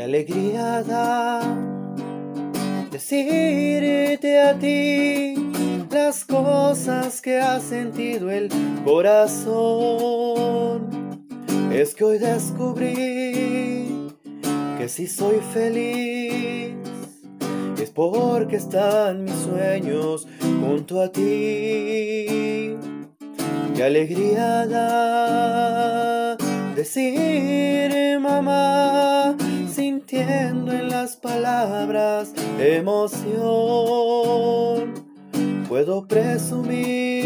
Qué alegría da decirte a ti las cosas que ha sentido el corazón. Es que hoy descubrí que si soy feliz es porque están mis sueños junto a ti. Qué alegría da decir mamá, en las palabras emoción. Puedo presumir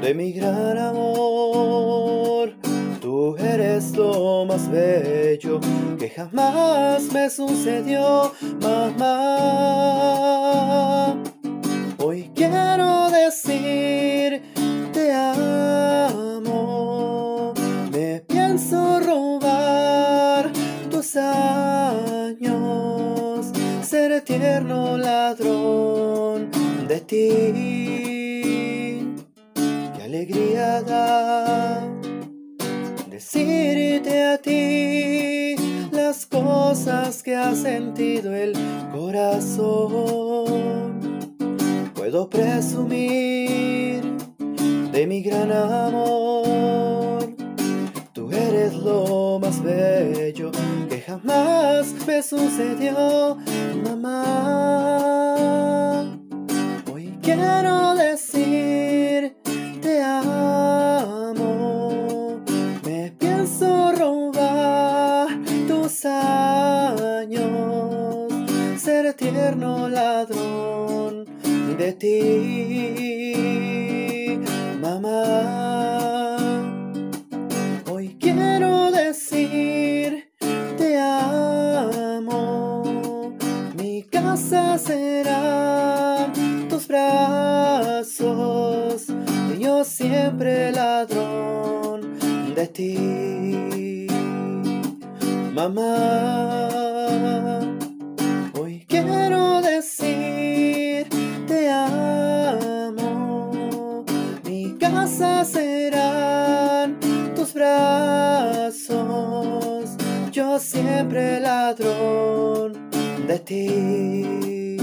de mi gran amor. Tú eres lo más bello que jamás me sucedió, mamá. Años, ser eterno ladrón de ti. Qué alegría da decirte a ti las cosas que ha sentido el corazón. Puedo presumir de mi gran amor. Tú eres lo más bello jamás me sucedió, mamá. Hoy quiero decir te amo. Me pienso robar tus años, ser eterno ladrón de ti, mamá. Mi casa será tus brazos. Yo siempre ladrón de ti, mamá. Hoy quiero decir te amo. Mi casa serán tus brazos. Yo siempre ladrón de ti.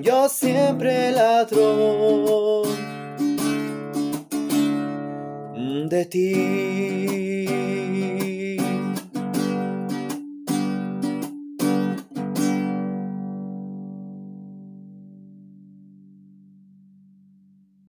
Yo siempre ladrón de ti.